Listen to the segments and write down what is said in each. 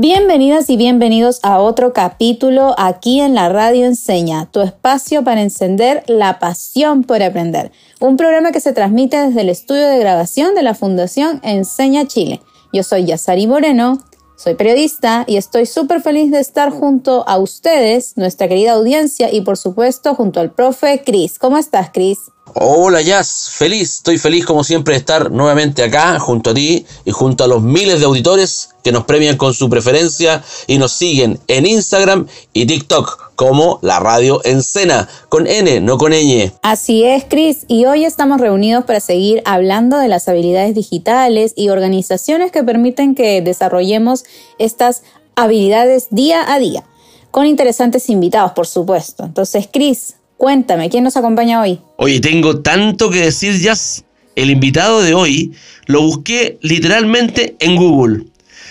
Bienvenidas y bienvenidos a otro capítulo aquí en la Radio Enseña, tu espacio para encender la pasión por aprender. Un programa que se transmite desde el estudio de grabación de la Fundación Enseña Chile. Yo soy Yasari Moreno, soy periodista y estoy súper feliz de estar junto a ustedes, nuestra querida audiencia y por supuesto junto al profe Cris. ¿Cómo estás, Cris? Hola Jazz, feliz, estoy feliz como siempre de estar nuevamente acá junto a ti y junto a los miles de auditores que nos premian con su preferencia y nos siguen en Instagram y TikTok como la radio Encena, con N, no con ñ. Así es, Chris, y hoy estamos reunidos para seguir hablando de las habilidades digitales y organizaciones que permiten que desarrollemos estas habilidades día a día, con interesantes invitados, por supuesto. Entonces, Chris, Cuéntame, ¿quién nos acompaña hoy? Oye, tengo tanto que decir, Jazz. El invitado de hoy lo busqué literalmente en Google.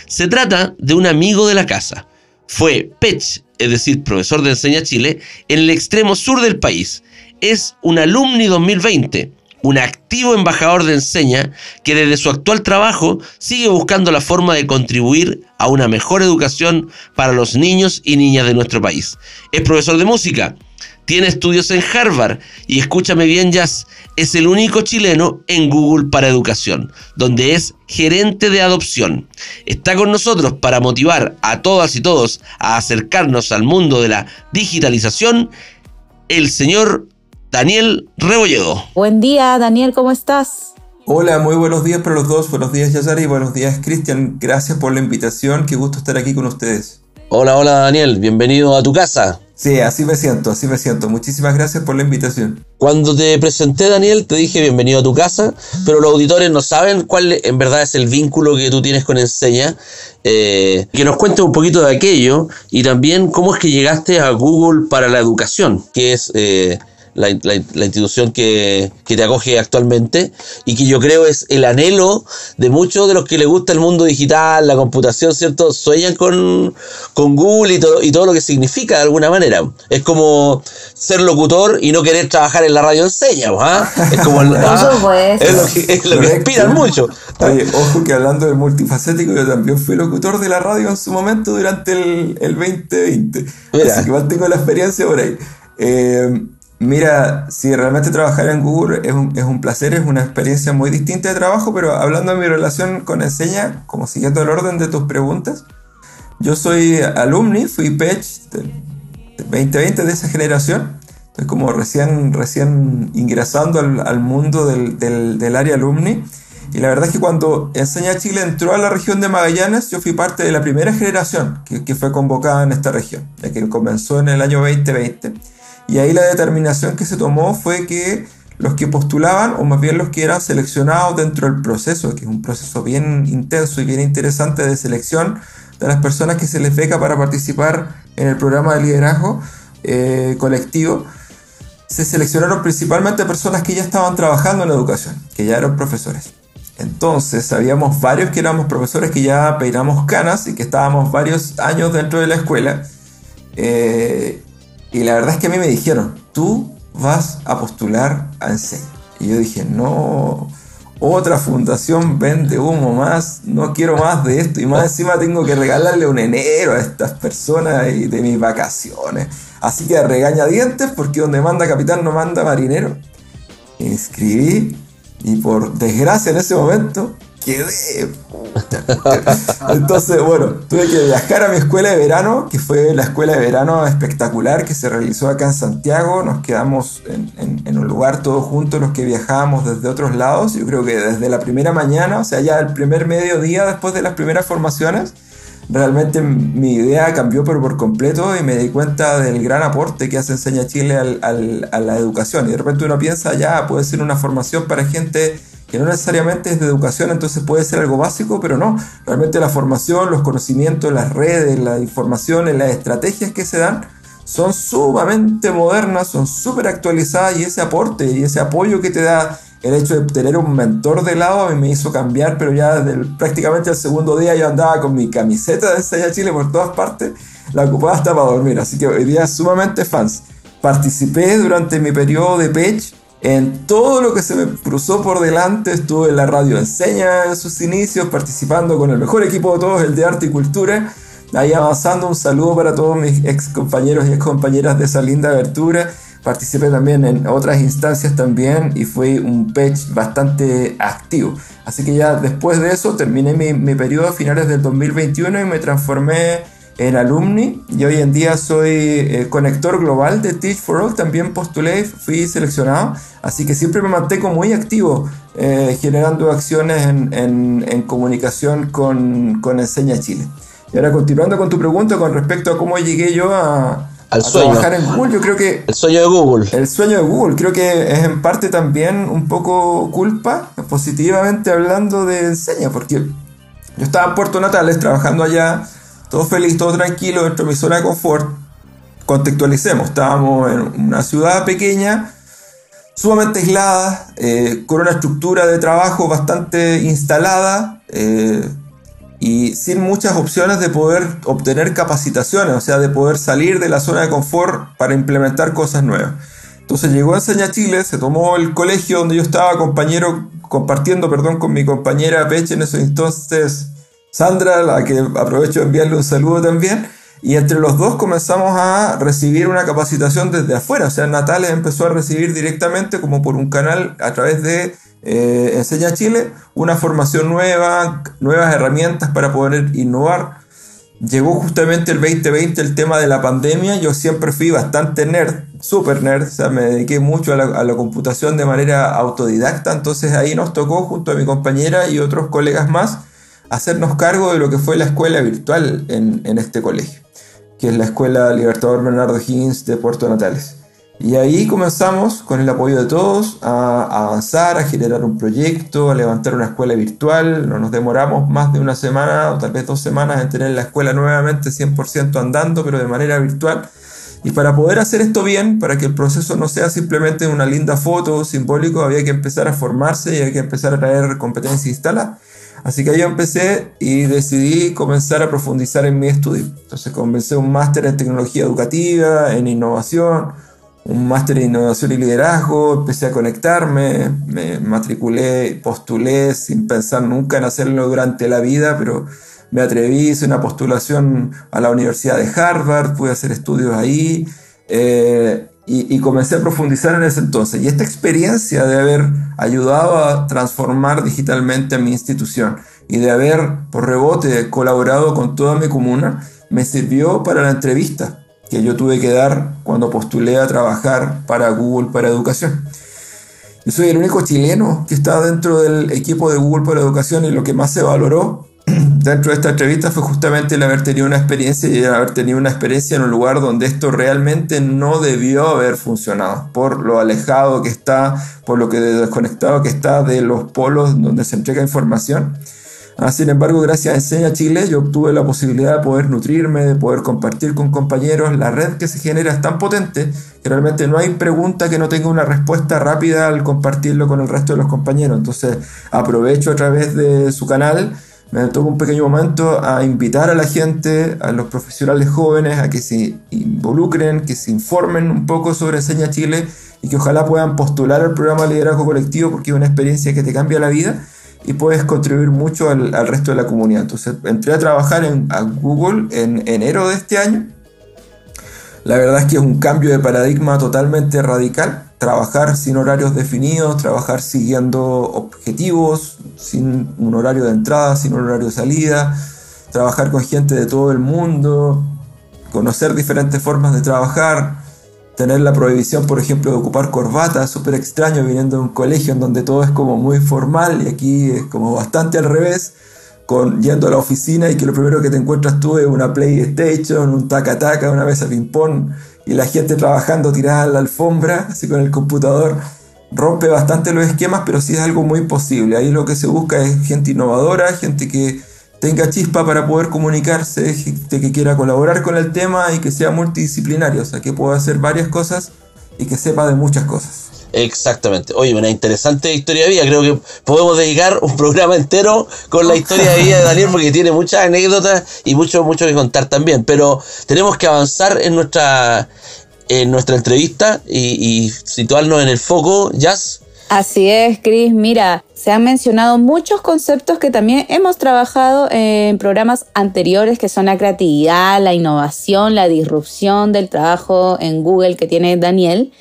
Se trata de un amigo de la casa. Fue Pech, es decir, profesor de Enseña Chile, en el extremo sur del país. Es un alumni 2020, un activo embajador de Enseña que desde su actual trabajo sigue buscando la forma de contribuir a una mejor educación para los niños y niñas de nuestro país. Es profesor de música tiene estudios en Harvard y escúchame bien, Jazz, es el único chileno en Google para Educación, donde es gerente de adopción. Está con nosotros para motivar a todas y todos a acercarnos al mundo de la digitalización, el señor Daniel Rebolledo. Buen día, Daniel, ¿cómo estás? Hola, muy buenos días para los dos. Buenos días, Yasari. Buenos días, Cristian. Gracias por la invitación. Qué gusto estar aquí con ustedes. Hola, hola, Daniel. Bienvenido a tu casa. Sí, así me siento, así me siento. Muchísimas gracias por la invitación. Cuando te presenté, Daniel, te dije bienvenido a tu casa, pero los auditores no saben cuál en verdad es el vínculo que tú tienes con Enseña. Eh, que nos cuentes un poquito de aquello y también cómo es que llegaste a Google para la educación, que es eh, la, institución que, te acoge actualmente y que yo creo es el anhelo de muchos de los que les gusta el mundo digital, la computación, ¿cierto? Sueñan con, con Google y todo, y todo lo que significa de alguna manera. Es como ser locutor y no querer trabajar en la radio enseña, ¿ah? Es como ah, es lo que, es lo que inspiran mucho. Oye, ojo que hablando del multifacético, yo también fui locutor de la radio en su momento durante el, el 2020. Así que igual tengo la experiencia por ahí. Eh, Mira, si realmente trabajar en Google es un, es un, placer, es una experiencia muy distinta de trabajo, pero hablando de mi relación con Enseña, como siguiendo el orden de tus preguntas, yo soy alumni, fui PECH del 2020 de esa generación, estoy como recién, recién ingresando al, al mundo del, del, del, área alumni, y la verdad es que cuando Enseña Chile entró a la región de Magallanes, yo fui parte de la primera generación que, que fue convocada en esta región, ya que comenzó en el año 2020 y ahí la determinación que se tomó fue que los que postulaban, o más bien los que eran seleccionados dentro del proceso, que es un proceso bien intenso y bien interesante de selección de las personas que se les beca para participar en el programa de liderazgo eh, colectivo, se seleccionaron principalmente personas que ya estaban trabajando en la educación, que ya eran profesores. Entonces, habíamos varios que éramos profesores que ya peinamos canas y que estábamos varios años dentro de la escuela. Eh, y la verdad es que a mí me dijeron, tú vas a postular a Enseña. Y yo dije, no, otra fundación vende humo más, no quiero más de esto. Y más encima tengo que regalarle un enero a estas personas y de mis vacaciones. Así que regañadientes, porque donde manda capitán no manda marinero. inscribí y por desgracia en ese momento quedé. Entonces, bueno, tuve que viajar a mi escuela de verano, que fue la escuela de verano espectacular que se realizó acá en Santiago. Nos quedamos en, un lugar todos juntos, los que viajábamos desde otros lados. Yo creo que desde la primera mañana, o sea, ya el primer mediodía después de las primeras formaciones, realmente mi idea cambió pero por completo y me di cuenta del gran aporte que hace Enseña Chile a la educación. Y de repente uno piensa, ya, puede ser una formación para gente que no necesariamente es de educación, entonces puede ser algo básico, pero no. Realmente la formación, los conocimientos, las redes, la información, las estrategias que se dan son sumamente modernas, son súper actualizadas y ese aporte y ese apoyo que te da el hecho de tener un mentor de lado a mí me hizo cambiar, pero ya prácticamente el segundo día yo andaba con mi camiseta de Enseña Chile por todas partes, la ocupaba hasta para dormir, así que hoy día sumamente fans. Participé durante mi periodo de Page en todo lo que se me cruzó por delante, estuve en la radio Enseña en sus inicios, participando con el mejor equipo de todos, el de Arte y Cultura. Ahí avanzando, un saludo para todos mis ex compañeros y ex compañeras de esa linda abertura. Participé también en otras instancias también y fui un page bastante activo. Así que ya después de eso terminé mi, mi periodo a finales del 2021 y me transformé en alumni y hoy en día soy eh, conector global de Teach for All, también postulé, fui seleccionado, así que siempre me mantengo muy activo eh, generando acciones en, en, comunicación con, con, Enseña Chile. Y ahora continuando con tu pregunta con respecto a cómo llegué yo a, Al sueño. trabajar en Google, yo creo que... El sueño de Google. El sueño de Google, creo que es en parte también un poco culpa, positivamente hablando de Enseña, porque yo estaba en Puerto Natales trabajando allá todo feliz, todo tranquilo dentro de mi zona de confort. Contextualicemos, estábamos en una ciudad pequeña, sumamente aislada, eh, con una estructura de trabajo bastante instalada eh, y sin muchas opciones de poder obtener capacitaciones, o sea, de poder salir de la zona de confort para implementar cosas nuevas. Entonces llegó a Enseña Chile, se tomó el colegio donde yo estaba compañero, compartiendo perdón, con mi compañera Peche en esos entonces Sandra, la que aprovecho de enviarle un saludo también. Y entre los dos comenzamos a recibir una capacitación desde afuera. O sea, Natales empezó a recibir directamente, como por un canal a través de eh, Enseña Chile, una formación nueva, nuevas herramientas para poder innovar. Llegó justamente el 2020 el tema de la pandemia. Yo siempre fui bastante nerd, super nerd. O sea, me dediqué mucho a a la computación de manera autodidacta. Entonces ahí nos tocó, junto a mi compañera y otros colegas más, hacernos cargo de lo que fue la escuela virtual en, este colegio, que es la Escuela Libertador Bernardo Higgins de Puerto Natales. Y ahí comenzamos, con el apoyo de todos, a, avanzar, a generar un proyecto, a levantar una escuela virtual. No nos demoramos más de una semana o tal vez dos semanas en tener la escuela nuevamente 100% andando, pero de manera virtual. Y para poder hacer esto bien, para que el proceso no sea simplemente una linda foto simbólico, había que empezar a formarse y había que empezar a traer competencia instalada. Así que yo empecé y decidí comenzar a profundizar en mi estudio. Entonces comencé un máster en tecnología educativa, en innovación, un máster en innovación y liderazgo, empecé a conectarme, me matriculé, postulé sin pensar nunca en hacerlo durante la vida, pero me atreví, hice una postulación a la Universidad de Harvard, pude hacer estudios ahí. Eh, y, comencé a profundizar en ese entonces. Y esta experiencia de haber ayudado a transformar digitalmente a mi institución y de haber, por rebote, colaborado con toda mi comuna, me sirvió para la entrevista que yo tuve que dar cuando postulé a trabajar para Google para Educación. Yo soy el único chileno que está dentro del equipo de Google para Educación y lo que más se valoró dentro de esta entrevista fue justamente el haber tenido una experiencia y el haber tenido una experiencia en un lugar donde esto realmente no debió haber funcionado, por lo alejado que está, por lo que desconectado que está de los polos donde se entrega información. Ah, sin embargo, gracias a Enseña Chile, yo obtuve la posibilidad de poder nutrirme, de poder compartir con compañeros. La red que se genera es tan potente que realmente no hay pregunta que no tenga una respuesta rápida al compartirlo con el resto de los compañeros. Entonces, aprovecho a través de su canal me tomo un pequeño momento a invitar a la gente, a los profesionales jóvenes, a que se involucren, que se informen un poco sobre Enseña Chile y que ojalá puedan postular al programa Liderazgo Colectivo porque es una experiencia que te cambia la vida y puedes contribuir mucho al, resto de la comunidad. Entonces entré a trabajar en a Google en enero de este año. La verdad es que es un cambio de paradigma totalmente radical trabajar sin horarios definidos, trabajar siguiendo objetivos, sin un horario de entrada, sin un horario de salida, trabajar con gente de todo el mundo, conocer diferentes formas de trabajar, tener la prohibición, por ejemplo, de ocupar corbata, súper extraño viniendo de un colegio en donde todo es como muy formal y aquí es como bastante al revés, con yendo a la oficina y que lo primero que te encuentras tú es una PlayStation, un taca-taca, una mesa ping-pong y la gente trabajando tirada en la alfombra, así con el computador, rompe bastante los esquemas, pero sí es algo muy posible. Ahí lo que se busca es gente innovadora, gente que tenga chispa para poder comunicarse, gente que quiera colaborar con el tema y que sea multidisciplinario, o sea, que pueda hacer varias cosas y que sepa de muchas cosas. Exactamente. Oye, una interesante historia de vida. Creo que podemos dedicar un programa entero con la historia de vida de Daniel porque tiene muchas anécdotas y mucho, mucho que contar también. Pero tenemos que avanzar en nuestra, en nuestra entrevista y, y situarnos en el foco, Jazz. Así es, Cris. Mira, se han mencionado muchos conceptos que también hemos trabajado en programas anteriores, que son la creatividad, la innovación, la disrupción del trabajo en Google que tiene Daniel.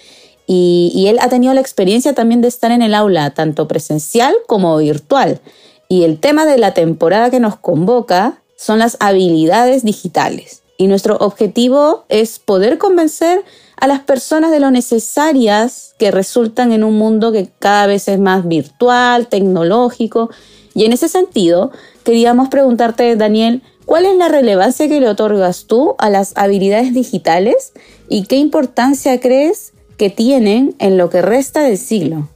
Y, él ha tenido la experiencia también de estar en el aula, tanto presencial como virtual. Y el tema de la temporada que nos convoca son las habilidades digitales. Y nuestro objetivo es poder convencer a las personas de lo necesarias que resultan en un mundo que cada vez es más virtual, tecnológico. Y en ese sentido, queríamos preguntarte, Daniel, ¿cuál es la relevancia que le otorgas tú a las habilidades digitales y qué importancia crees que tienen en lo que resta del siglo?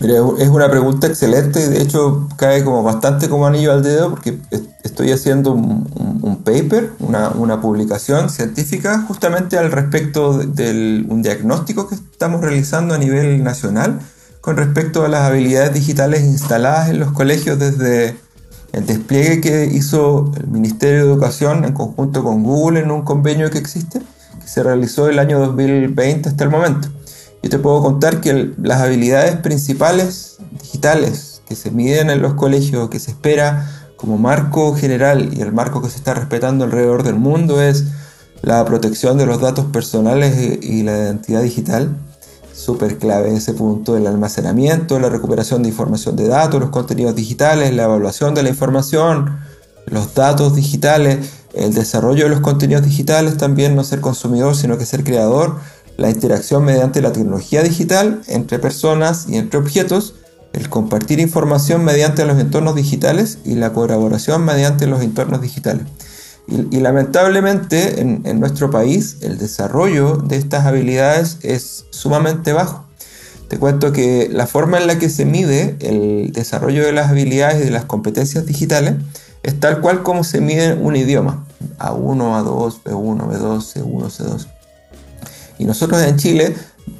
Mira, es una pregunta excelente, de hecho cae como bastante como anillo al dedo porque estoy haciendo un, paper, una, publicación científica justamente al respecto de un diagnóstico que estamos realizando a nivel nacional con respecto a las habilidades digitales instaladas en los colegios desde el despliegue que hizo el Ministerio de Educación en conjunto con Google en un convenio que existe, que se realizó el año 2020 hasta el momento. Yo te puedo contar que las habilidades principales digitales que se miden en los colegios, que se espera como marco general y el marco que se está respetando alrededor del mundo es la protección de los datos personales y la identidad digital. Súper clave ese punto, el almacenamiento, la recuperación de información de datos, los contenidos digitales, la evaluación de la información, los datos digitales, el desarrollo de los contenidos digitales, también no ser consumidor, sino que ser creador, la interacción mediante la tecnología digital entre personas y entre objetos, el compartir información mediante los entornos digitales y la colaboración mediante los entornos digitales. Y, lamentablemente en, en, nuestro país el desarrollo de estas habilidades es sumamente bajo. Te cuento que la forma en la que se mide el desarrollo de las habilidades y de las competencias digitales es tal cual como se mide un idioma. A1, A2, B1, B2, C1, C2. Y nosotros en Chile,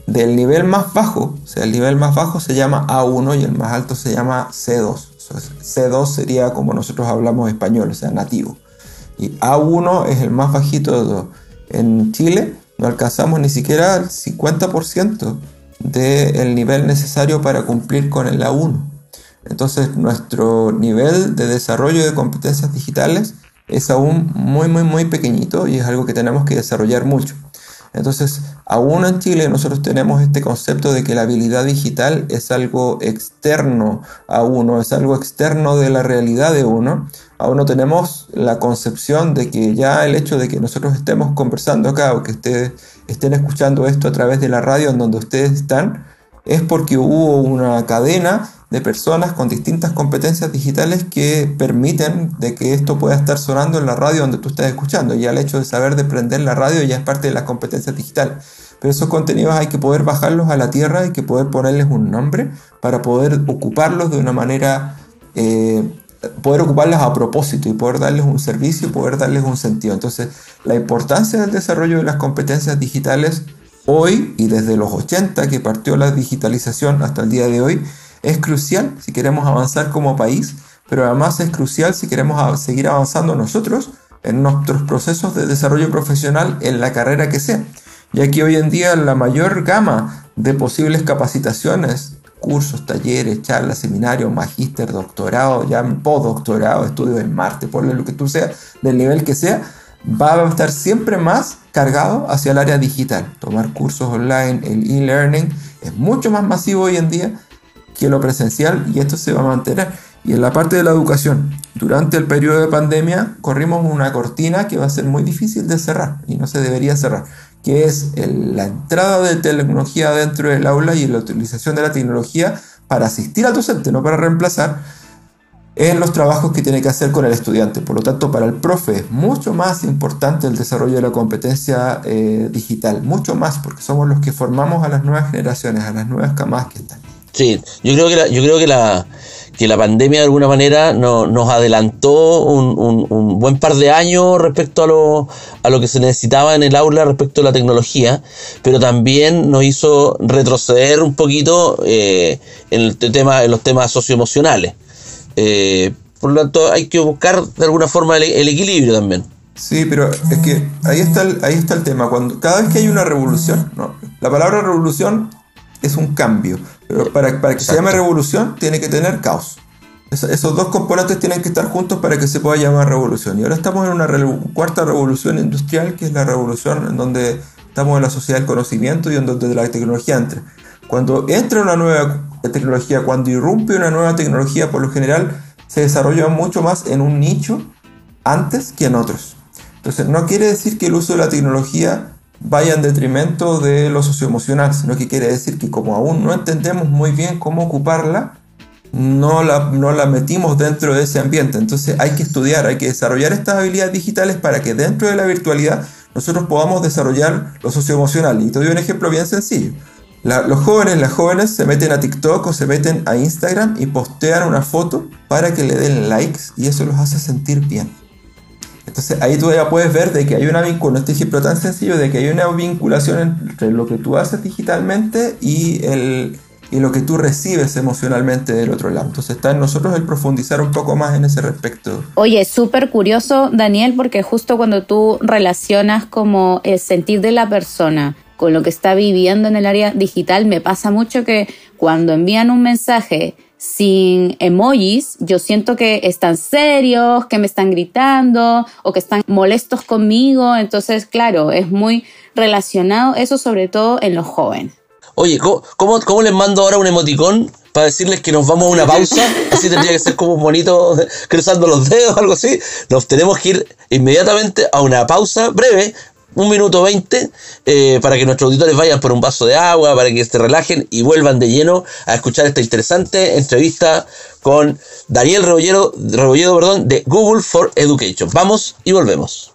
del nivel más bajo, o sea, el nivel más bajo se llama A1 y el más alto se llama C2. C2 sería como nosotros hablamos español, o sea, nativo. Y A1 es el más bajito de todos. En Chile no alcanzamos ni siquiera el 50% del nivel necesario para cumplir con el A1. Entonces nuestro nivel de desarrollo de competencias digitales es aún muy muy muy pequeñito y es algo que tenemos que desarrollar mucho. Entonces, aún en Chile nosotros tenemos este concepto de que la habilidad digital es algo externo a uno, es algo externo de la realidad de uno. Aún no tenemos la concepción de que ya el hecho de que nosotros estemos conversando acá o que ustedes estén escuchando esto a través de la radio en donde ustedes están, es porque hubo una cadena de personas con distintas competencias digitales que permiten de que esto pueda estar sonando en la radio donde tú estás escuchando. Ya el hecho de saber de prender la radio ya es parte de las competencias digitales. Pero esos contenidos hay que poder bajarlos a la tierra, hay que poder ponerles un nombre para poder ocuparlos de una manera, eh, poder ocuparlos a propósito y poder darles un servicio y poder darles un sentido. Entonces, la importancia del desarrollo de las competencias digitales hoy y desde los 80 que partió la digitalización hasta el día de hoy es crucial si queremos avanzar como país, pero además es crucial si queremos seguir avanzando nosotros en nuestros procesos de desarrollo profesional en la carrera que sea, ya que hoy en día la mayor gama de posibles capacitaciones, cursos, talleres, charlas, seminarios, magíster, doctorado, ya postdoctorado, estudios en Marte, por lo que tú seas, del nivel que sea, va a estar siempre más cargado hacia el área digital. Tomar cursos online, el e-learning es mucho más masivo hoy en día lo presencial y esto se va a mantener. Y en la parte de la educación, durante el periodo de pandemia corrimos una cortina que va a ser muy difícil de cerrar y no se debería cerrar, que es la entrada de tecnología dentro del aula y la utilización de la tecnología para asistir al docente, no para reemplazar en los trabajos que tiene que hacer con el estudiante. Por lo tanto, para el profe es mucho más importante el desarrollo de la competencia eh, digital, mucho más, porque somos los que formamos a las nuevas generaciones, a las nuevas camadas que están. Sí, yo creo que la, yo creo que la que la pandemia de alguna manera nos adelantó un, buen par de años respecto a lo, a lo que se necesitaba en el aula respecto a la tecnología, pero también nos hizo retroceder un poquito eh, en, el tema, en los temas socioemocionales. Eh, por lo tanto, hay que buscar de alguna forma el, equilibrio también. Sí, pero es que ahí está el, ahí está el tema. Cuando, cada vez que hay una revolución, ¿no? la palabra revolución es un cambio, pero para, para que se llame revolución tiene que tener caos. esos dos componentes tienen que estar juntos para que se pueda llamar revolución. Y ahora estamos en una cuarta revolución industrial, que es la revolución en donde estamos en la sociedad del conocimiento y en donde la tecnología entra. Cuando entra una nueva tecnología, cuando irrumpe una nueva tecnología, por lo general se desarrolla mucho más en un nicho antes que en otros. Entonces, no quiere decir que el uso de la tecnología vaya en detrimento de lo socioemocional, sino que quiere decir que como aún no entendemos muy bien cómo ocuparla, no la, no la metimos dentro de ese ambiente. Entonces hay que estudiar, hay que desarrollar estas habilidades digitales para que dentro de la virtualidad nosotros podamos desarrollar lo socioemocional. Y te doy un ejemplo bien sencillo. los jóvenes, las jóvenes se meten a TikTok o se meten a Instagram y postean una foto para que le den likes y eso los hace sentir bien. Entonces ahí tú ya puedes ver de que hay una vinculación, este ejemplo tan sencillo, de que hay una vinculación entre lo que tú haces digitalmente y, el, y lo que tú recibes emocionalmente del otro lado. Entonces está en nosotros el profundizar un poco más en ese respecto. Oye, súper curioso, Daniel, porque justo cuando tú relacionas como el sentir de la persona con lo que está viviendo en el área digital, me pasa mucho que cuando envían un mensaje sin emojis, yo siento que están serios, que me están gritando o que están molestos conmigo. Entonces, claro, es muy relacionado eso sobre todo en los jóvenes. Oye, ¿cómo, les mando ahora un emoticón para decirles que nos vamos a una pausa? Así tendría que ser como un bonito cruzando los dedos o algo así. Nos tenemos que ir inmediatamente a una pausa breve un minuto veinte eh, para que nuestros auditores vayan por un vaso de agua, para que se relajen y vuelvan de lleno a escuchar esta interesante entrevista con Daniel Rebolledo, Rebolledo perdón, de Google for Education. Vamos y volvemos.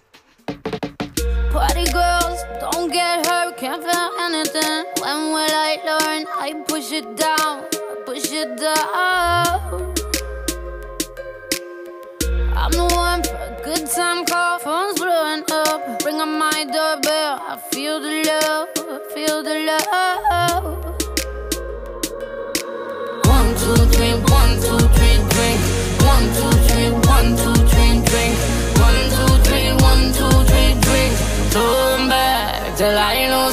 Good time call. Phone's blowing up. Ring on my doorbell. I feel the love. Feel the love. One, two, three, one, two, three, drink. One, two, three, one, two, three, drink. One, two, three, one, two, three, drink. Till I lose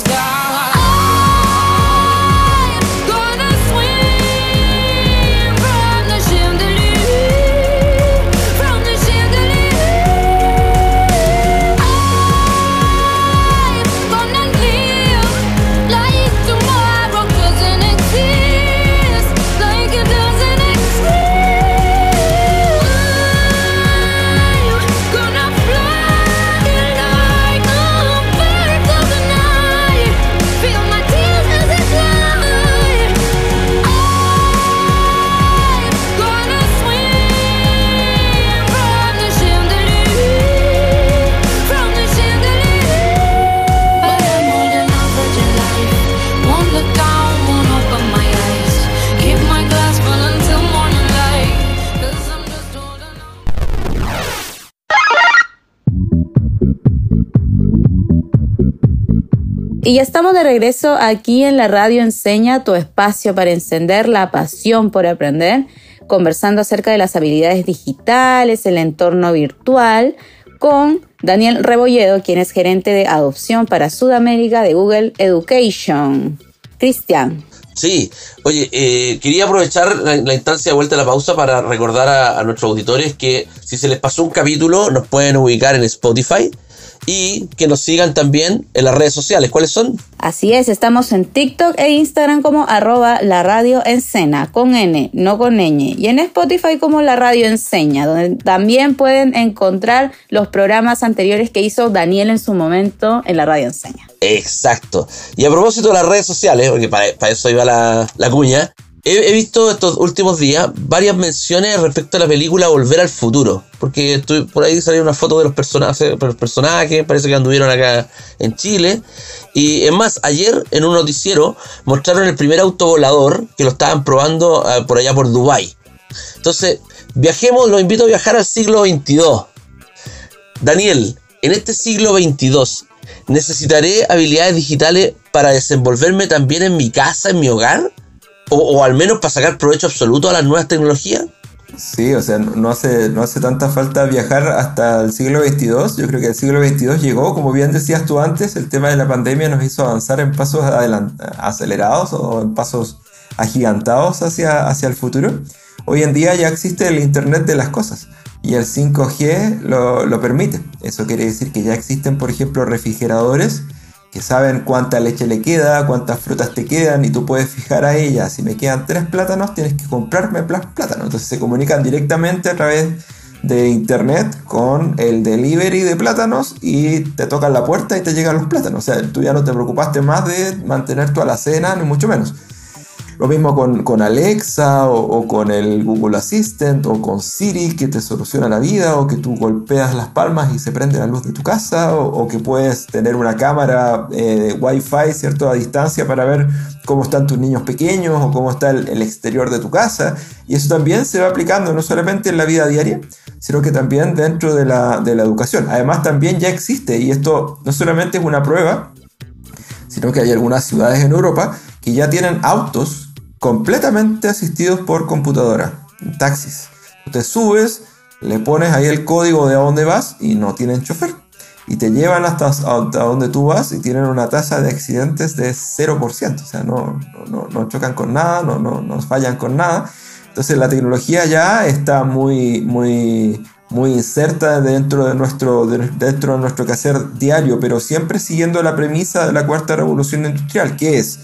ya estamos de regreso aquí en la radio Enseña, tu espacio para encender la pasión por aprender, conversando acerca de las habilidades digitales, el entorno virtual, con Daniel Rebolledo, quien es gerente de adopción para Sudamérica de Google Education. Cristian. Sí, oye, eh, quería aprovechar la, instancia de vuelta a la pausa para recordar a nuestros auditores que si se les pasó un capítulo nos pueden ubicar en Spotify y que nos sigan también en las redes sociales. ¿Cuáles son? Así es, estamos en TikTok e Instagram como arroba la radio Encena, con N, no con ñ. Y en Spotify como la radio enseña, donde también pueden encontrar los programas anteriores que hizo Daniel en su momento en la radio enseña. Exacto. Y a propósito de las redes sociales, porque para, eso iba la, la cuña, He, visto estos últimos días varias menciones respecto a la película Volver al Futuro. Porque estoy, por ahí salió una foto de los personajes, parece que anduvieron acá en Chile. Y es más, ayer en un noticiero mostraron el primer auto volador que lo estaban probando ah, por allá por Dubai Entonces, viajemos, los invito a viajar al siglo XXII. Daniel, en este siglo XXII, ¿necesitaré habilidades digitales para desenvolverme también en mi casa, en mi hogar? O, al menos para sacar provecho absoluto a las nuevas tecnologías? Sí, o sea, no hace, no hace tanta falta viajar hasta el siglo XXII. Yo creo que el siglo XXII llegó, como bien decías tú antes, el tema de la pandemia nos hizo avanzar en pasos acelerados o en pasos agigantados hacia, hacia el futuro. Hoy en día ya existe el Internet de las cosas y el 5G lo, lo permite. Eso quiere decir que ya existen, por ejemplo, refrigeradores que saben cuánta leche le queda, cuántas frutas te quedan y tú puedes fijar a ella, si me quedan tres plátanos, tienes que comprarme plátanos. Entonces se comunican directamente a través de internet con el delivery de plátanos y te tocan la puerta y te llegan los plátanos. O sea, tú ya no te preocupaste más de mantener tu alacena, ni mucho menos. Lo mismo con, Alexa o, con el Google Assistant o con Siri que te soluciona la vida o que tú golpeas las palmas y se prende la luz de tu casa o, que puedes tener una cámara eh, Wi-Fi ¿cierto? a distancia para ver cómo están tus niños pequeños o cómo está el, exterior de tu casa. Y eso también se va aplicando no solamente en la vida diaria, sino que también dentro de la, de la educación. Además también ya existe y esto no solamente es una prueba, sino que hay algunas ciudades en Europa que ya tienen autos completamente asistidos por computadora, taxis. te subes, le pones ahí el código de a dónde vas y no tienen chofer. Y te llevan hasta, hasta donde tú vas y tienen una tasa de accidentes de 0%. O sea, no, no, no chocan con nada, no, no, no fallan con nada. Entonces la tecnología ya está muy, muy, muy inserta dentro de, nuestro, dentro de nuestro quehacer diario, pero siempre siguiendo la premisa de la cuarta revolución industrial, que es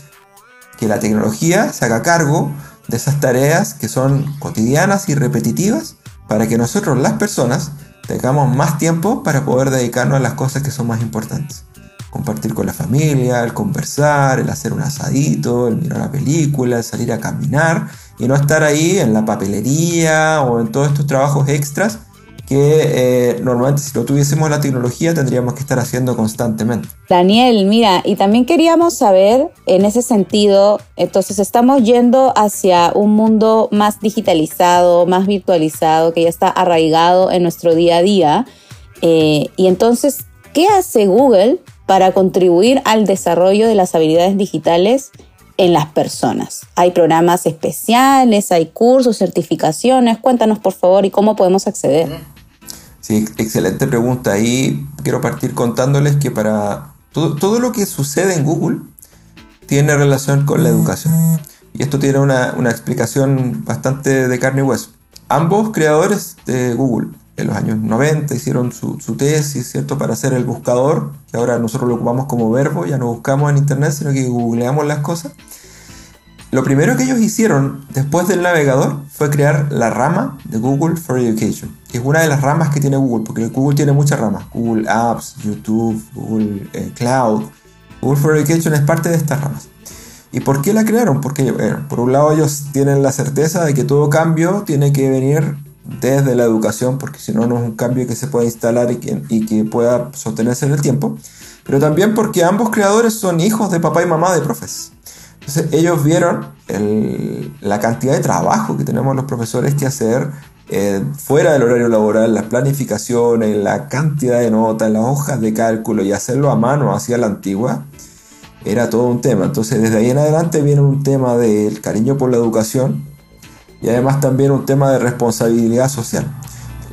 que la tecnología se haga cargo de esas tareas que son cotidianas y repetitivas para que nosotros las personas tengamos más tiempo para poder dedicarnos a las cosas que son más importantes. Compartir con la familia, el conversar, el hacer un asadito, el mirar la película, el salir a caminar y no estar ahí en la papelería o en todos estos trabajos extras que eh, normalmente si no tuviésemos la tecnología tendríamos que estar haciendo constantemente. Daniel, mira, y también queríamos saber en ese sentido, entonces estamos yendo hacia un mundo más digitalizado, más virtualizado, que ya está arraigado en nuestro día a día. Eh, y entonces, ¿qué hace Google para contribuir al desarrollo de las habilidades digitales en las personas. Hay programas especiales, hay cursos, certificaciones. Cuéntanos por favor y cómo podemos acceder. Sí, excelente pregunta. Ahí quiero partir contándoles que para todo, lo que sucede en Google tiene relación con la educación. Y esto tiene una, explicación bastante de carne y hueso. Ambos creadores de Google en los años 90 hicieron su, su, tesis, ¿cierto? Para hacer el buscador, que ahora nosotros lo ocupamos como verbo, ya no buscamos en internet, sino que googleamos las cosas. Lo primero que ellos hicieron después del navegador fue crear la rama de Google for Education, que es una de las ramas que tiene Google, porque Google tiene muchas ramas, Google Apps, YouTube, Google eh, Cloud. Google for Education es parte de estas ramas. ¿Y por qué la crearon? Porque, por un lado, ellos tienen la certeza de que todo cambio tiene que venir desde la educación, porque si no, no es un cambio que se pueda instalar y que, y que pueda sostenerse en el tiempo. Pero también porque ambos creadores son hijos de papá y mamá de profes. Entonces ellos vieron la cantidad de trabajo que tenemos los profesores que hacer eh, fuera del horario laboral, las planificaciones, la cantidad de notas, las hojas de cálculo y hacerlo a mano hacia la antigua, era todo un tema. Entonces desde ahí en adelante viene un tema del cariño por la educación y además también un tema de responsabilidad social.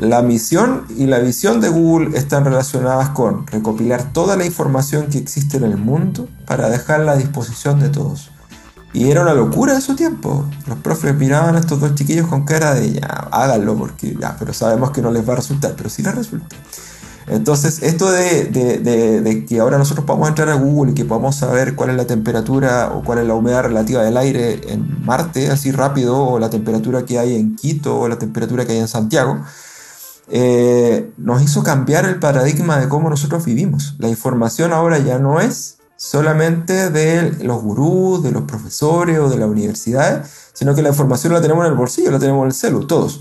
La misión y la visión de Google están relacionadas con recopilar toda la información que existe en el mundo para dejarla a disposición de todos. Y era una locura en su tiempo. Los profes miraban a estos dos chiquillos con cara de ya, háganlo porque ya, pero sabemos que no les va a resultar, pero sí les resulta. Entonces, esto de, de, que ahora nosotros podamos entrar a Google y que podamos saber cuál es la temperatura o cuál es la humedad relativa del aire en Marte, así rápido, o la temperatura que hay en Quito o la temperatura que hay en Santiago, eh, nos hizo cambiar el paradigma de cómo nosotros vivimos. La información ahora ya no es solamente de los gurús, de los profesores o de la universidad, sino que la información la tenemos en el bolsillo, la tenemos en el celu, todos.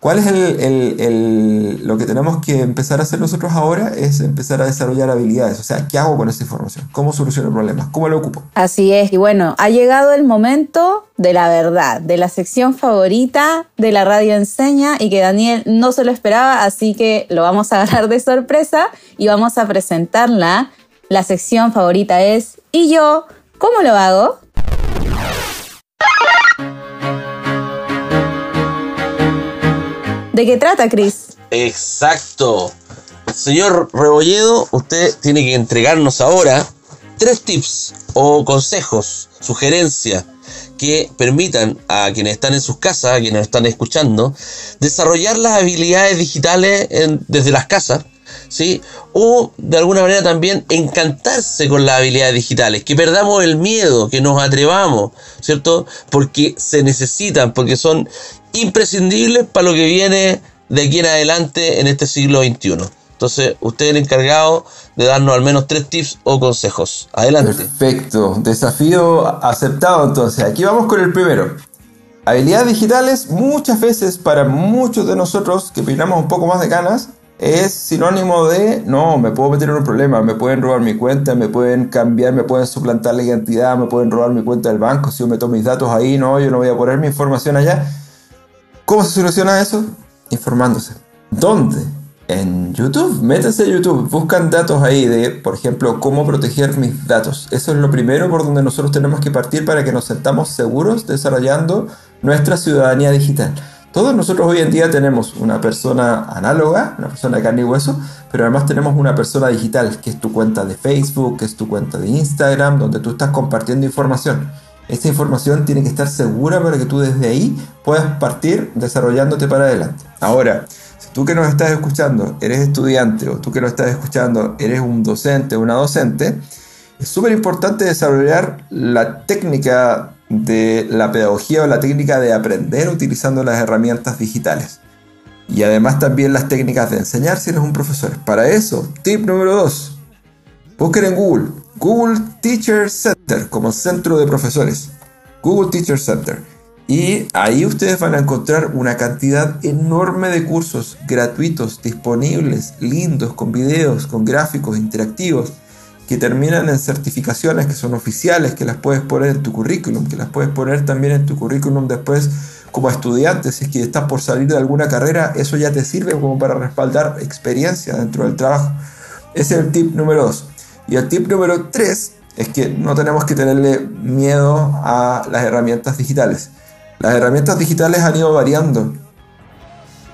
¿Cuál es el, lo que tenemos que empezar a hacer nosotros ahora? Es empezar a desarrollar habilidades. O sea, ¿qué hago con esa información? ¿Cómo soluciono problemas? ¿Cómo lo ocupo? Así es. Y bueno, ha llegado el momento de la verdad, de la sección favorita de la radio enseña y que Daniel no se lo esperaba, así que lo vamos a agarrar de sorpresa y vamos a presentarla. La sección favorita es ¿Y yo? ¿Cómo lo hago? ¿De qué trata, Chris? Exacto. Señor Rebolledo, usted tiene que entregarnos ahora tres tips o consejos, sugerencias que permitan a quienes están en sus casas, a quienes están escuchando, desarrollar las habilidades digitales desde las casas, ¿sí? O de alguna manera también encantarse con las habilidades digitales, que perdamos el miedo, que nos atrevamos, ¿cierto? Porque se necesitan, porque son imprescindibles para lo que viene de aquí en adelante en este siglo XXI. Entonces, usted es el encargado de darnos al menos tres tips o consejos. Adelante. Perfecto. Desafío aceptado entonces. Aquí vamos con el primero. Habilidades digitales muchas veces para muchos de nosotros que peinamos un poco más de ganas es sinónimo de no, me puedo meter en un problema, me pueden robar mi cuenta, me pueden cambiar, me pueden suplantar la identidad, me pueden robar mi cuenta del banco, si yo meto mis datos ahí, no, yo no voy a poner mi información allá. ¿Cómo se soluciona eso? Informándose. ¿Dónde? En YouTube. Métanse a YouTube. Buscan datos ahí de, por ejemplo, cómo proteger mis datos. Eso es lo primero por donde nosotros tenemos que partir para que nos sentamos seguros desarrollando nuestra ciudadanía digital. Todos nosotros hoy en día tenemos una persona análoga, una persona de carne y hueso, pero además tenemos una persona digital, que es tu cuenta de Facebook, que es tu cuenta de Instagram, donde tú estás compartiendo información. Esta información tiene que estar segura para que tú desde ahí puedas partir desarrollándote para adelante. Ahora, si tú que nos estás escuchando eres estudiante o tú que nos estás escuchando eres un docente o una docente, es súper importante desarrollar la técnica de la pedagogía o la técnica de aprender utilizando las herramientas digitales. Y además también las técnicas de enseñar si eres un profesor. Para eso, tip número 2. Busquen en Google Google Teacher Center como centro de profesores. Google Teacher Center. Y ahí ustedes van a encontrar una cantidad enorme de cursos gratuitos, disponibles, lindos, con videos, con gráficos interactivos, que terminan en certificaciones que son oficiales, que las puedes poner en tu currículum, que las puedes poner también en tu currículum después como estudiante. Si es que estás por salir de alguna carrera, eso ya te sirve como para respaldar experiencia dentro del trabajo. Ese es el tip número 2. Y el tip número 3 es que no tenemos que tenerle miedo a las herramientas digitales. Las herramientas digitales han ido variando.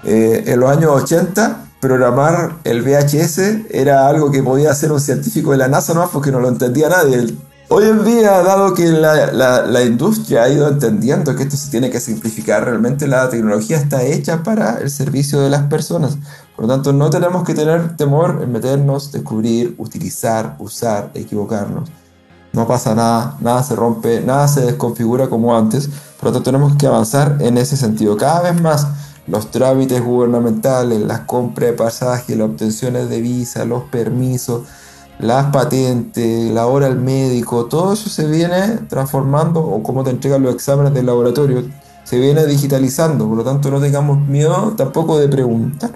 Eh, en los años 80, programar el VHS era algo que podía hacer un científico de la NASA, no porque no lo entendía nadie. Hoy en día, dado que la, la, industria ha ido entendiendo que esto se tiene que simplificar, realmente la tecnología está hecha para el servicio de las personas. Por lo tanto, no tenemos que tener temor en meternos, descubrir, utilizar, usar, equivocarnos. No pasa nada, nada se rompe, nada se desconfigura como antes. Por lo tanto, tenemos que avanzar en ese sentido. Cada vez más los trámites gubernamentales, las compras de pasajes, las obtenciones de visa, los permisos, las patentes, la hora al médico, todo eso se viene transformando o cómo te entregan los exámenes del laboratorio, se viene digitalizando. Por lo tanto, no tengamos miedo tampoco de preguntar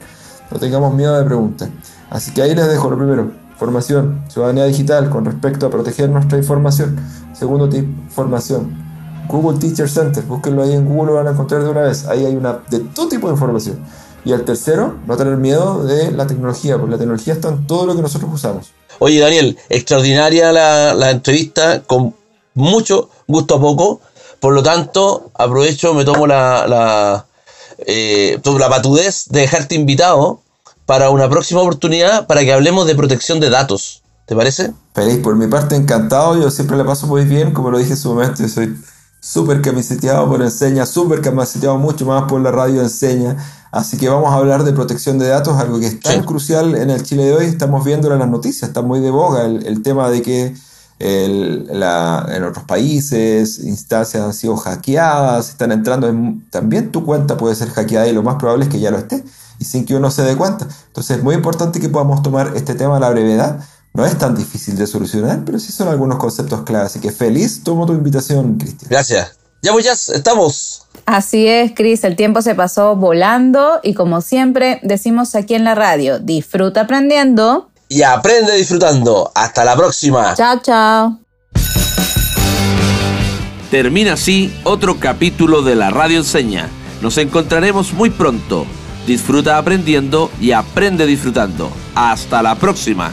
no tengamos miedo de preguntar. Así que ahí les dejo lo primero, formación, ciudadanía digital con respecto a proteger nuestra información. Segundo tip, formación. Google Teacher Center, búsquenlo ahí en Google, lo van a encontrar de una vez. Ahí hay una de todo tipo de información. Y el tercero, no tener miedo de la tecnología, porque la tecnología está en todo lo que nosotros usamos. Oye, Daniel, extraordinaria la, entrevista, con mucho gusto a poco. Por lo tanto, aprovecho, me tomo la, la, eh, la patudez de dejarte invitado para una próxima oportunidad para que hablemos de protección de datos. ¿Te parece? Feliz, por mi parte encantado, yo siempre la paso muy bien, como lo dije en su momento, yo soy súper camiseteado por Enseña, súper camiseteado mucho más por la radio Enseña, así que vamos a hablar de protección de datos, algo que es tan crucial en el Chile de hoy, estamos viendo en las noticias, está muy de boga el, el tema de que en otros países, instancias han sido hackeadas, están entrando en, también tu cuenta puede ser hackeada y lo más probable es que ya lo esté y sin que uno se dé cuenta. Entonces es muy importante que podamos tomar este tema a la brevedad. No es tan difícil de solucionar, pero sí son algunos conceptos claves. Así que feliz, tomo tu invitación, Cristian. Gracias. Ya pues ya estamos. Así es, Cris, el tiempo se pasó volando y como siempre decimos aquí en la radio, disfruta aprendiendo. Y aprende disfrutando. Hasta la próxima. Chao, chao. Termina así otro capítulo de la Radio Enseña. Nos encontraremos muy pronto. Disfruta aprendiendo y aprende disfrutando. Hasta la próxima.